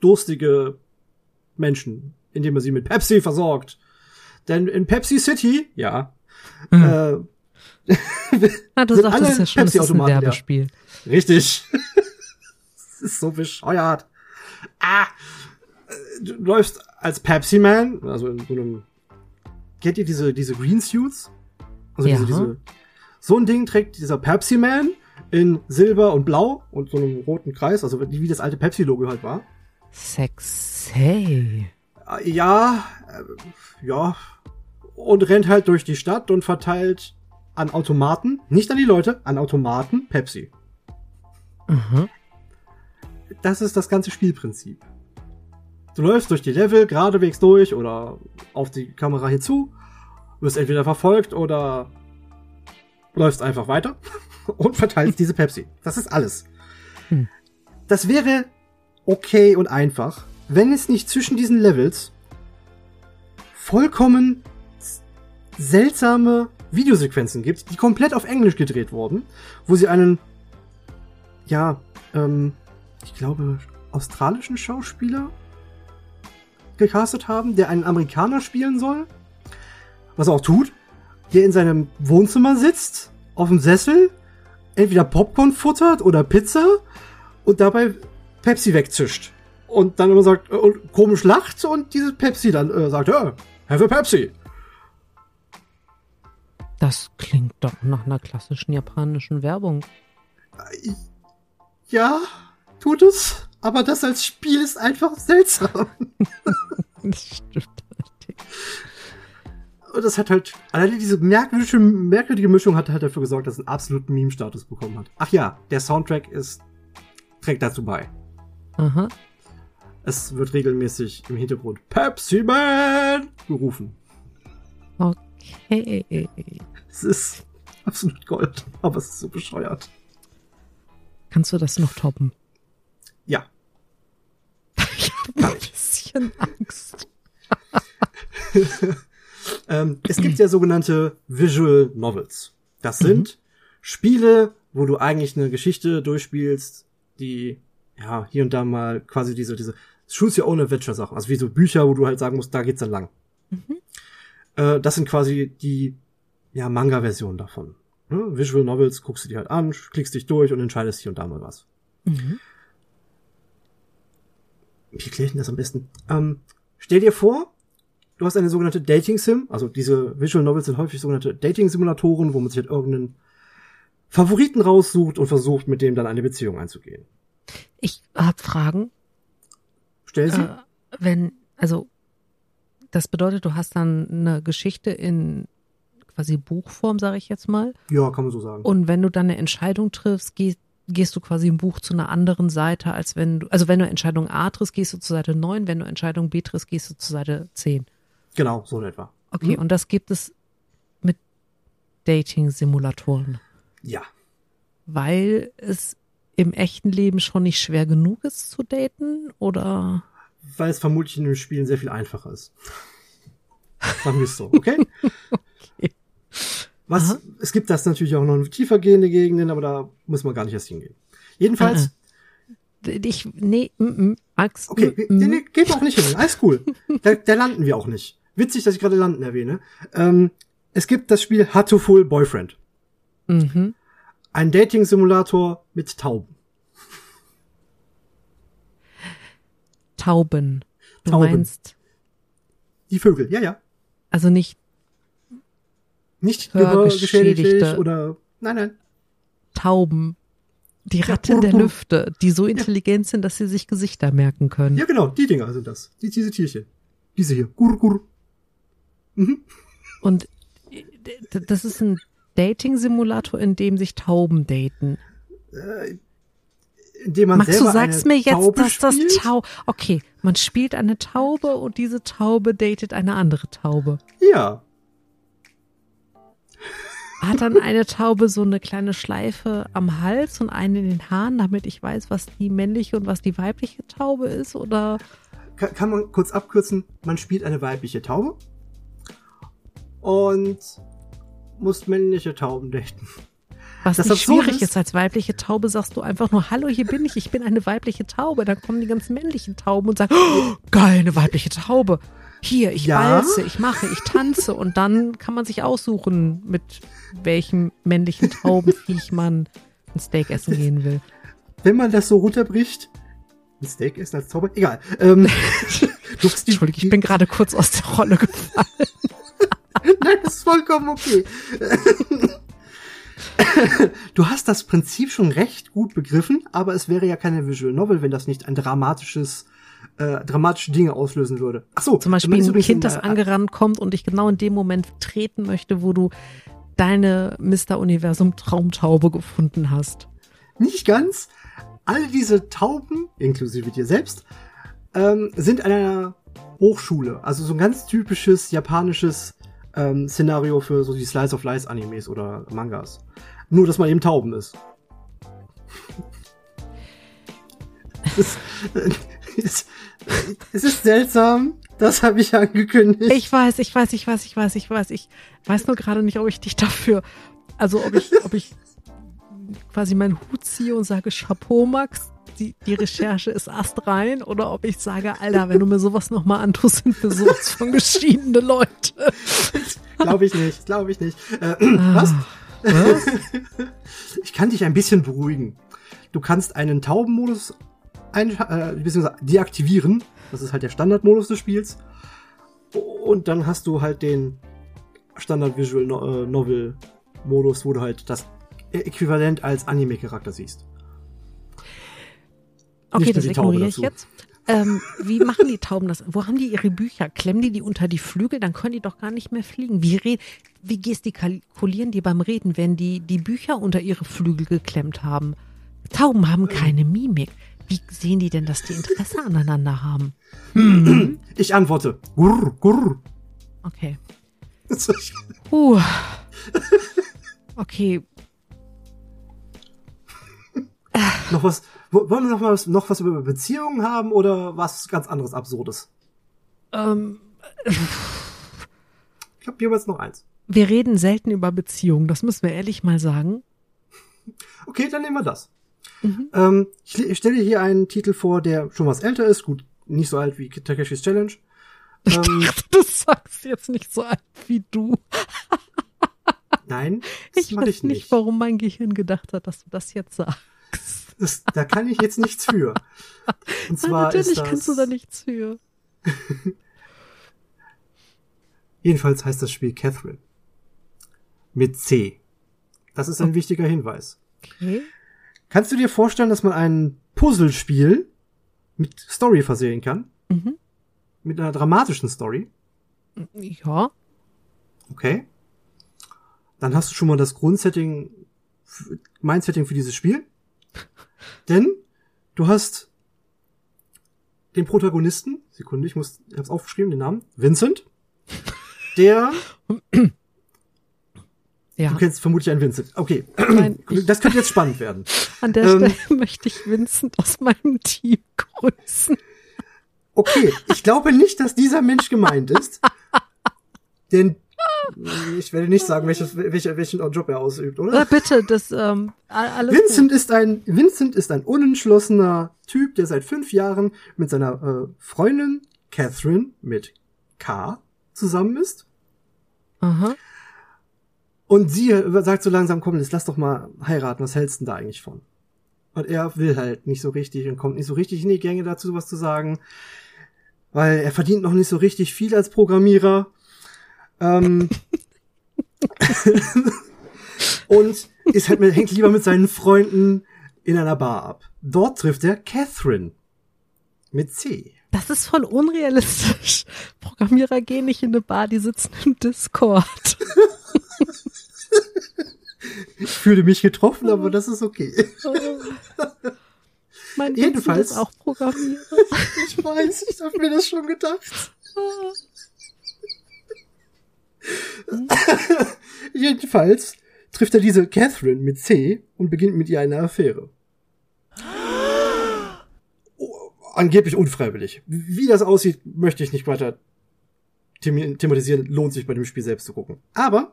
[SPEAKER 2] durstige Menschen, indem er sie mit Pepsi versorgt. Denn in Pepsi City, ja, mhm.
[SPEAKER 1] äh, <laughs> ah, du sagtest ja schon, das ist ein Werbespiel.
[SPEAKER 2] Ja. Richtig. <laughs> das ist so bescheuert. Ah, du läufst als Pepsi Man, also in so einem kennt ihr diese, diese Green Suits? Also ja. diese, diese, so ein Ding trägt dieser Pepsi Man in Silber und Blau und so einem roten Kreis, also wie das alte Pepsi-Logo halt war.
[SPEAKER 1] Sexy.
[SPEAKER 2] Äh, ja, äh, ja. Und rennt halt durch die Stadt und verteilt an Automaten, nicht an die Leute, an Automaten Pepsi. Mhm. Das ist das ganze Spielprinzip. Du läufst durch die Level geradewegs durch oder auf die Kamera hinzu, wirst entweder verfolgt oder läufst einfach weiter <laughs> und verteilst diese Pepsi. Das ist alles. Hm. Das wäre okay und einfach, wenn es nicht zwischen diesen Levels vollkommen seltsame Videosequenzen gibt, die komplett auf Englisch gedreht wurden, wo sie einen, ja, ähm, ich glaube, australischen Schauspieler gecastet haben, der einen Amerikaner spielen soll. Was er auch tut. Der in seinem Wohnzimmer sitzt, auf dem Sessel, entweder Popcorn futtert oder Pizza und dabei Pepsi wegzischt. Und dann immer sagt, äh, und komisch lacht und dieses Pepsi dann äh, sagt, ja, have a Pepsi.
[SPEAKER 1] Das klingt doch nach einer klassischen japanischen Werbung.
[SPEAKER 2] Ja, tut es. Aber das als Spiel ist einfach seltsam. <laughs> das stimmt. Und das hat halt, alleine diese merkwürdige, merkwürdige Mischung hat halt dafür gesorgt, dass es einen absoluten Meme-Status bekommen hat. Ach ja, der Soundtrack ist, trägt dazu bei. Aha. Es wird regelmäßig im Hintergrund Pepsi Man gerufen.
[SPEAKER 1] Okay.
[SPEAKER 2] Es ist absolut Gold, aber es ist so bescheuert.
[SPEAKER 1] Kannst du das noch toppen?
[SPEAKER 2] Ja.
[SPEAKER 1] ich habe ein bisschen Angst. <laughs>
[SPEAKER 2] ähm, es gibt ja sogenannte Visual Novels. Das mhm. sind mhm. Spiele, wo du eigentlich eine Geschichte durchspielst, die ja hier und da mal quasi diese diese Choose Your Own Adventure Sachen, also wie so Bücher, wo du halt sagen musst, da geht's dann lang. Mhm. Äh, das sind quasi die ja Manga-Versionen davon. Ne? Visual Novels guckst du dir halt an, klickst dich durch und entscheidest hier und da mal was. Mhm wie erkläre ich denn das am besten? Ähm, stell dir vor, du hast eine sogenannte Dating Sim, also diese Visual Novels sind häufig sogenannte Dating Simulatoren, wo man sich halt irgendeinen Favoriten raussucht und versucht, mit dem dann eine Beziehung einzugehen.
[SPEAKER 1] Ich hab Fragen.
[SPEAKER 2] Stell sie.
[SPEAKER 1] Äh, wenn, also, das bedeutet, du hast dann eine Geschichte in quasi Buchform, sage ich jetzt mal.
[SPEAKER 2] ja, kann man so sagen.
[SPEAKER 1] Und wenn du dann eine Entscheidung triffst, geh, gehst du quasi im Buch zu einer anderen Seite, als wenn du, also wenn du Entscheidung A triffst, gehst du zur Seite 9, wenn du Entscheidung B triffst, gehst du zur Seite 10.
[SPEAKER 2] genau, so in etwa.
[SPEAKER 1] Okay,
[SPEAKER 2] Mhm.
[SPEAKER 1] und das gibt es mit Dating-Simulatoren,
[SPEAKER 2] Ja.
[SPEAKER 1] weil es im echten Leben schon nicht schwer genug ist zu daten oder?
[SPEAKER 2] Weil es vermutlich in den Spielen sehr viel einfacher ist. Sagen wir es so, okay? <laughs> Was,
[SPEAKER 1] Aha.
[SPEAKER 2] es gibt das natürlich auch noch tiefer gehende Gegenden, aber da muss man gar nicht erst hingehen. Jedenfalls,
[SPEAKER 1] Ich, nee, mm, mm, Max.
[SPEAKER 2] okay,
[SPEAKER 1] mm.
[SPEAKER 2] nee, nee, geht auch nicht hin, alles cool. Da, da landen wir auch nicht. Witzig, dass ich gerade landen erwähne. Ähm, es gibt das Spiel Hatoful Boyfriend.
[SPEAKER 1] Mhm.
[SPEAKER 2] Ein Dating-Simulator mit Tauben.
[SPEAKER 1] Tauben. Du
[SPEAKER 2] Tauben.
[SPEAKER 1] meinst,
[SPEAKER 2] Die Vögel, ja, ja.
[SPEAKER 1] also nicht
[SPEAKER 2] Nicht
[SPEAKER 1] Hörgeschädigte.
[SPEAKER 2] geschädigt oder, nein, nein.
[SPEAKER 1] Tauben. Die
[SPEAKER 2] Ja,
[SPEAKER 1] Ratten der
[SPEAKER 2] brr, brr.
[SPEAKER 1] Lüfte, die so intelligent sind, dass sie sich Gesichter merken können.
[SPEAKER 2] Ja, genau, die Dinger sind das. Die, diese Tierchen. Diese hier. Gur, gur. Mhm.
[SPEAKER 1] Und äh, das ist ein Dating-Simulator, in dem sich Tauben daten.
[SPEAKER 2] Indem man
[SPEAKER 1] Max, du sagst mir jetzt,
[SPEAKER 2] Taube
[SPEAKER 1] dass das? Tau. Okay, man spielt eine Taube und diese Taube datet eine andere Taube.
[SPEAKER 2] Ja.
[SPEAKER 1] Hat dann eine Taube so eine kleine Schleife am Hals und eine in den Haaren, damit ich weiß, was die männliche und was die weibliche Taube ist? Oder
[SPEAKER 2] Kann, kann man kurz abkürzen, man spielt eine weibliche Taube und muss männliche Tauben daten.
[SPEAKER 1] was
[SPEAKER 2] Das
[SPEAKER 1] nicht schwierig
[SPEAKER 2] ist-
[SPEAKER 1] ist, als weibliche Taube sagst du einfach nur, hallo, hier bin ich, ich bin eine weibliche Taube. Dann kommen die ganzen männlichen Tauben und sagen, oh, geil, eine weibliche Taube. Hier, ich
[SPEAKER 2] Ja?
[SPEAKER 1] balze, ich mache, ich tanze und dann kann man sich aussuchen, mit welchem männlichen Taubenviech man ein Steak essen gehen will.
[SPEAKER 2] Wenn man das so runterbricht, ein Steak essen als Taube, egal. Ähm, <laughs>
[SPEAKER 1] Entschuldigung, ich bin gerade kurz aus der Rolle gefallen. <laughs>
[SPEAKER 2] Nein, das ist vollkommen okay. <laughs> Du hast das Prinzip schon recht gut begriffen, aber es wäre ja keine Visual Novel, wenn das nicht ein dramatisches, äh, dramatische Dinge auslösen würde. Ach so,
[SPEAKER 1] Zum Beispiel ein Kind,
[SPEAKER 2] in,
[SPEAKER 1] das
[SPEAKER 2] äh,
[SPEAKER 1] angerannt kommt und dich genau in dem Moment treten möchte, wo du deine Mr. Universum Traumtaube gefunden hast.
[SPEAKER 2] Nicht ganz. Alle diese Tauben, inklusive dir selbst, ähm, sind an einer Hochschule. Also so ein ganz typisches japanisches ähm, Szenario für so die Slice of Life Animes oder Mangas. Nur, dass man eben Tauben ist. <laughs> es, es, es ist seltsam. Das habe ich angekündigt.
[SPEAKER 1] Ich weiß, ich weiß, ich weiß, ich weiß, ich weiß. Ich weiß nur gerade nicht, ob ich dich dafür, also ob ich, ob ich quasi meinen Hut ziehe und sage Chapeau, Max. Die, die Recherche ist astrein oder ob ich sage, Alter, wenn du mir sowas nochmal antust, sind wir sowas von geschiedene Leute.
[SPEAKER 2] Glaube ich nicht. Glaube ich nicht. Äh, was?
[SPEAKER 1] Was?
[SPEAKER 2] Ich kann dich ein bisschen beruhigen. Du kannst einen Taubenmodus ein, äh, beziehungsweise deaktivieren. Das ist halt der Standardmodus des Spiels. Und dann hast du halt den Standard Visual no äh, Novel Modus, wo du halt das Äquivalent als Anime-Charakter siehst.
[SPEAKER 1] Okay,
[SPEAKER 2] nur
[SPEAKER 1] das ignoriere ich jetzt. Ähm, wie machen die Tauben das? Wo haben die ihre Bücher? Klemmen die die unter die Flügel? Dann können die doch gar nicht mehr fliegen. Wie, red wie gestikulieren die beim Reden, wenn die die Bücher unter ihre Flügel geklemmt haben? Tauben haben keine Mimik. Wie sehen die denn, dass die Interesse aneinander haben?
[SPEAKER 2] Ich antworte. Gurr, gurr.
[SPEAKER 1] Okay. Uh. Okay,
[SPEAKER 2] noch was, wo- wollen wir noch, mal was, noch was über Beziehungen haben oder was ganz anderes Absurdes?
[SPEAKER 1] ähm,
[SPEAKER 2] Ich habe jeweils noch eins.
[SPEAKER 1] wir reden selten über Beziehungen. Das müssen wir ehrlich mal sagen.
[SPEAKER 2] Okay, dann nehmen wir das.
[SPEAKER 1] Mhm.
[SPEAKER 2] Ähm, ich, ich stelle hier einen Titel vor, der schon was älter ist. Gut, nicht so alt wie Takeshis Challenge. Ähm,
[SPEAKER 1] Du sagst jetzt nicht so alt wie du. <laughs>
[SPEAKER 2] nein,
[SPEAKER 1] Ich weiß
[SPEAKER 2] ich
[SPEAKER 1] nicht,
[SPEAKER 2] nicht.
[SPEAKER 1] warum mein Gehirn gedacht hat, dass du das jetzt sagst.
[SPEAKER 2] Das, da kann ich jetzt nichts für. Und
[SPEAKER 1] Nein, <laughs>
[SPEAKER 2] zwar
[SPEAKER 1] natürlich
[SPEAKER 2] ist das,
[SPEAKER 1] kannst du da nichts für. <laughs>
[SPEAKER 2] Jedenfalls heißt das Spiel Catherine. Mit C. Das ist ein wichtiger Hinweis.
[SPEAKER 1] Okay.
[SPEAKER 2] Kannst du dir vorstellen, dass man ein Puzzlespiel mit Story versehen kann?
[SPEAKER 1] Mhm.
[SPEAKER 2] Mit einer dramatischen Story?
[SPEAKER 1] Ja.
[SPEAKER 2] Okay. Dann hast du schon mal das Grundsetting, mein Setting für dieses Spiel. <laughs> Denn du hast den Protagonisten, Sekunde, ich muss, ich hab's aufgeschrieben, den Namen, Vincent, <laughs> der, <clears throat>
[SPEAKER 1] Ja.
[SPEAKER 2] du kennst vermutlich einen Vincent. Okay, <clears throat>
[SPEAKER 1] Nein,
[SPEAKER 2] das könnte jetzt <laughs> spannend werden.
[SPEAKER 1] an der
[SPEAKER 2] ähm,
[SPEAKER 1] Stelle <laughs> möchte ich Vincent aus meinem Team grüßen.
[SPEAKER 2] Okay, ich glaube nicht, dass dieser Mensch gemeint ist. <laughs> Denn ich werde nicht sagen, welches, welcher, welchen Job er ausübt, oder?
[SPEAKER 1] Äh, bitte, das ähm, alles
[SPEAKER 2] Vincent ist ein Vincent ist ein unentschlossener Typ, der seit fünf Jahren mit seiner äh, Freundin Catherine mit K zusammen ist.
[SPEAKER 1] Gut. Aha.
[SPEAKER 2] Und sie sagt so langsam, komm, jetzt lass doch mal heiraten, was hältst du denn da eigentlich von? Und er will halt nicht so richtig und kommt nicht so richtig in die Gänge dazu, was zu sagen. Weil er verdient noch nicht so richtig viel als Programmierer. Ähm, <laughs> und ist halt mit, hängt lieber mit seinen Freunden in einer Bar ab. Dort trifft er Catherine. Mit C.
[SPEAKER 1] Das ist voll unrealistisch. Programmierer gehen nicht in eine Bar, die sitzen im Discord. <laughs>
[SPEAKER 2] Ich fühle mich getroffen, aber das ist okay.
[SPEAKER 1] mein
[SPEAKER 2] Jedenfalls-
[SPEAKER 1] ist auch Programmierer. <laughs>
[SPEAKER 2] Ich weiß, ich habe mir das schon gedacht. <laughs> Jedenfalls trifft er diese Catherine mit C und beginnt mit ihr eine Affäre. <gasps> Oh, angeblich unfreiwillig. Wie das aussieht, möchte ich nicht weiter thematisieren. Lohnt sich bei dem Spiel selbst zu gucken. Aber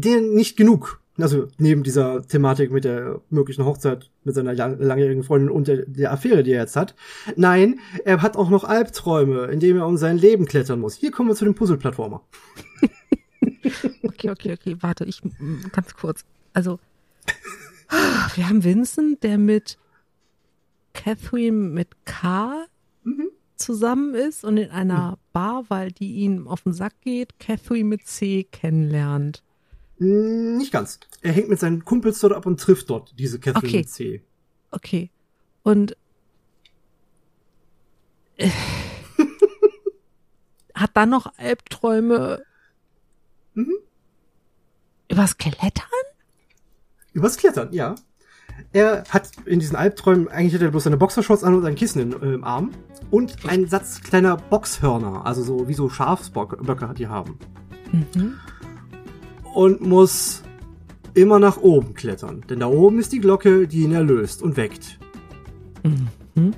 [SPEAKER 2] der nicht genug. Also neben dieser Thematik mit der möglichen Hochzeit mit seiner lang langjährigen Freundin und der, der Affäre, die er jetzt hat. Nein, er hat auch noch Albträume, in denen er um sein Leben klettern muss. Hier kommen wir zu dem Puzzle-Plattformer. <laughs>
[SPEAKER 1] Okay, okay, okay, warte, ich m, ganz kurz. Also, <laughs> wir haben Vincent, der mit Catherine mit K
[SPEAKER 2] Mhm.
[SPEAKER 1] zusammen ist und in einer Bar, weil die ihm auf den Sack geht, Catherine mit C kennenlernt.
[SPEAKER 2] Mm, Nicht ganz. Er hängt mit seinen Kumpels dort ab und trifft dort diese Catherine
[SPEAKER 1] Okay.
[SPEAKER 2] C.
[SPEAKER 1] Okay. Und äh, <laughs> hat dann noch Albträume
[SPEAKER 2] Mhm.
[SPEAKER 1] übers Klettern?
[SPEAKER 2] Übers Klettern, ja. Er hat in diesen Albträumen, eigentlich hat er bloß seine Boxershorts an und ein Kissen im, äh, im Arm. Und einen Satz kleiner Boxhörner, also so wie so Schafsböcke, die haben.
[SPEAKER 1] Mhm.
[SPEAKER 2] Und muss immer nach oben klettern. Denn da oben ist die Glocke, die ihn erlöst und weckt.
[SPEAKER 1] Mhm.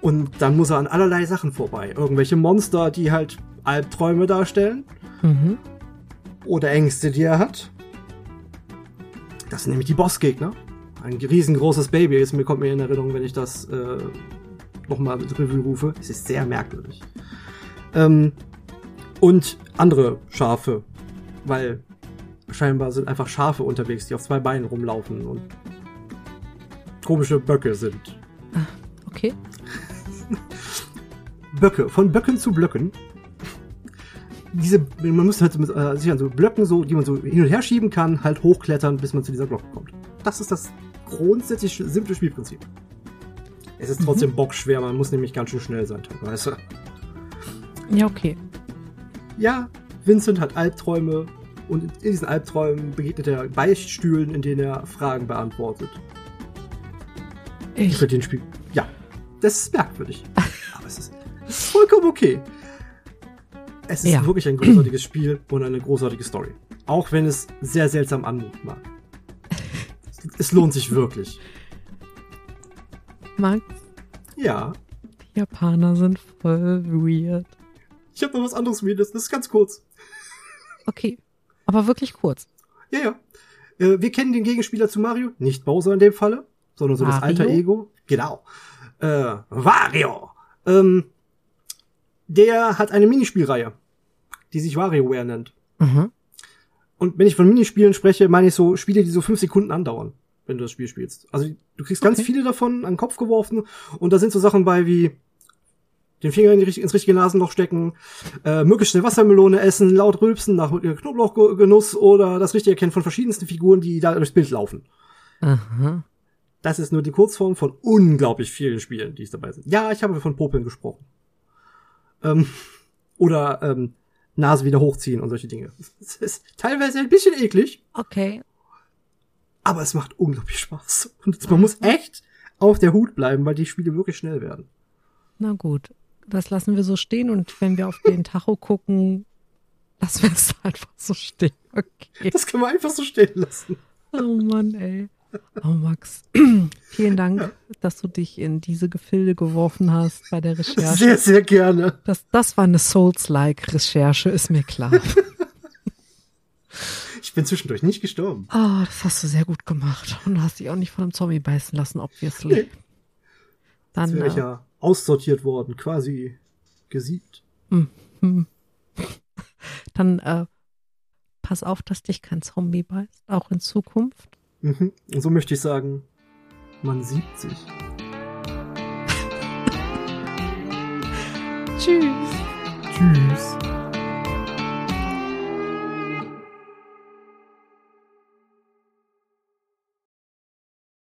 [SPEAKER 2] Und dann muss er an allerlei Sachen vorbei. Irgendwelche Monster, die halt Albträume darstellen.
[SPEAKER 1] Mhm.
[SPEAKER 2] oder Ängste, die er hat. Das sind nämlich die Bossgegner. Ein riesengroßes Baby ist mir kommt mir in Erinnerung, wenn ich das äh, nochmal mit Revue rufe. Es ist sehr merkwürdig. Ähm, und andere Schafe, weil scheinbar sind einfach Schafe unterwegs, die auf zwei Beinen rumlaufen und komische Böcke sind.
[SPEAKER 1] Okay. <laughs>
[SPEAKER 2] Böcke, von Böcken zu Blöcken. Diese, man muss halt mit, äh, sich an so Blöcken, so, die man so hin und her schieben kann, halt hochklettern, bis man zu dieser Glocke kommt. Das ist das grundsätzlich simple Spielprinzip. Es ist trotzdem bockschwer, man muss nämlich ganz schön schnell sein, teilweise.
[SPEAKER 1] Ja, okay.
[SPEAKER 2] Ja, Vincent hat Albträume und in diesen Albträumen begegnet er Beichtstühlen, in denen er Fragen beantwortet.
[SPEAKER 1] Ich,
[SPEAKER 2] Für den Spiel. Ja, das ist merkwürdig. <laughs> Aber es ist vollkommen okay. Es ist
[SPEAKER 1] Ja.
[SPEAKER 2] wirklich ein großartiges Spiel und eine großartige Story. Auch wenn es sehr seltsam anmuten mag. <laughs> Es lohnt sich wirklich.
[SPEAKER 1] Max,
[SPEAKER 2] Ja.
[SPEAKER 1] die Japaner sind voll weird.
[SPEAKER 2] Ich habe noch was anderes Weirdes. Das ist ganz kurz.
[SPEAKER 1] Okay. Aber wirklich kurz.
[SPEAKER 2] Ja, ja. Äh, wir kennen den Gegenspieler zu Mario. Nicht Bowser in dem Falle, sondern so das
[SPEAKER 1] Wario?
[SPEAKER 2] alter Ego. Genau. Äh, Wario. Ähm, der hat eine Minispielreihe, die sich WarioWare nennt.
[SPEAKER 1] Mhm.
[SPEAKER 2] Und wenn ich von Minispielen spreche, meine ich so Spiele, die so fünf Sekunden andauern, wenn du das Spiel spielst. Also du kriegst ganz
[SPEAKER 1] Okay.
[SPEAKER 2] viele davon an den Kopf geworfen und da sind so Sachen bei wie den Finger in die, ins richtige Nasenloch stecken, äh, möglichst schnell Wassermelone essen, laut rülpsen nach Knoblauchgenuss oder das richtige Erkennen von verschiedensten Figuren, die da durchs Bild laufen.
[SPEAKER 1] Aha.
[SPEAKER 2] Das ist nur die Kurzform von unglaublich vielen Spielen, die es dabei sind. Ja, ich habe von Popeln gesprochen. Ähm, oder ähm, Nase wieder hochziehen und solche Dinge. Das ist teilweise ein bisschen eklig,
[SPEAKER 1] Okay.
[SPEAKER 2] aber es macht unglaublich Spaß. Und man muss echt auf der Hut bleiben, weil die Spiele wirklich schnell werden.
[SPEAKER 1] Na gut. Das lassen wir so stehen und wenn wir auf den Tacho gucken, lassen wir es einfach so stehen. Okay.
[SPEAKER 2] Das kann man einfach so stehen lassen.
[SPEAKER 1] Oh Mann, ey. Oh Max, <clears throat> vielen Dank, dass du dich in diese Gefilde geworfen hast bei der Recherche.
[SPEAKER 2] Sehr, sehr gerne.
[SPEAKER 1] Das, das war eine Souls-like Recherche, ist mir klar. <laughs>
[SPEAKER 2] Ich bin zwischendurch nicht gestorben.
[SPEAKER 1] Ah, das hast du sehr gut gemacht. Und du hast dich auch nicht von einem Zombie beißen lassen, obviously.
[SPEAKER 2] Nee.
[SPEAKER 1] Dann,
[SPEAKER 2] Jetzt wäre ich
[SPEAKER 1] äh,
[SPEAKER 2] ja aussortiert worden, quasi gesiebt.
[SPEAKER 1] dann äh, pass auf, dass dich kein Zombie beißt, auch in Zukunft.
[SPEAKER 2] Mhm. Und so möchte ich sagen, man sieht sich. <laughs>
[SPEAKER 1] Tschüss.
[SPEAKER 2] Tschüss.